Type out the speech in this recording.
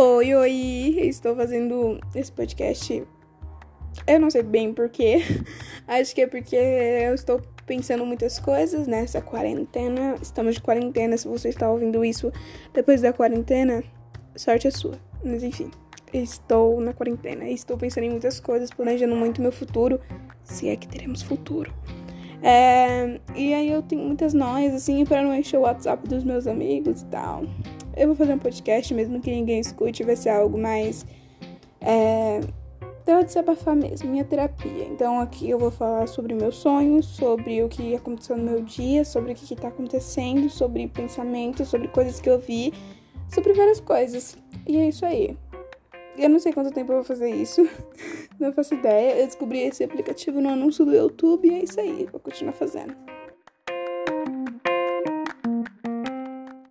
Oi, oi! Estou fazendo esse podcast. Eu não sei bem porquê. Acho que é porque eu estou pensando muitas coisas nessa quarentena. Estamos de quarentena. Se você está ouvindo isso depois da quarentena, sorte é sua. Mas enfim, estou na quarentena. Estou pensando em muitas coisas, planejando muito meu futuro. Se é que teremos futuro. É, e aí eu tenho muitas noias, assim, para não encher o WhatsApp dos meus amigos e tal. Eu vou fazer um podcast, mesmo que ninguém escute, vai ser algo mais. É, então, desabafar mesmo, minha terapia. Então, aqui eu vou falar sobre meus sonhos, sobre o que aconteceu no meu dia, sobre o que está acontecendo, sobre pensamentos, sobre coisas que eu vi, sobre várias coisas. E é isso aí. Eu não sei quanto tempo eu vou fazer isso, não faço ideia. Eu descobri esse aplicativo no anúncio do YouTube e é isso aí, vou continuar fazendo.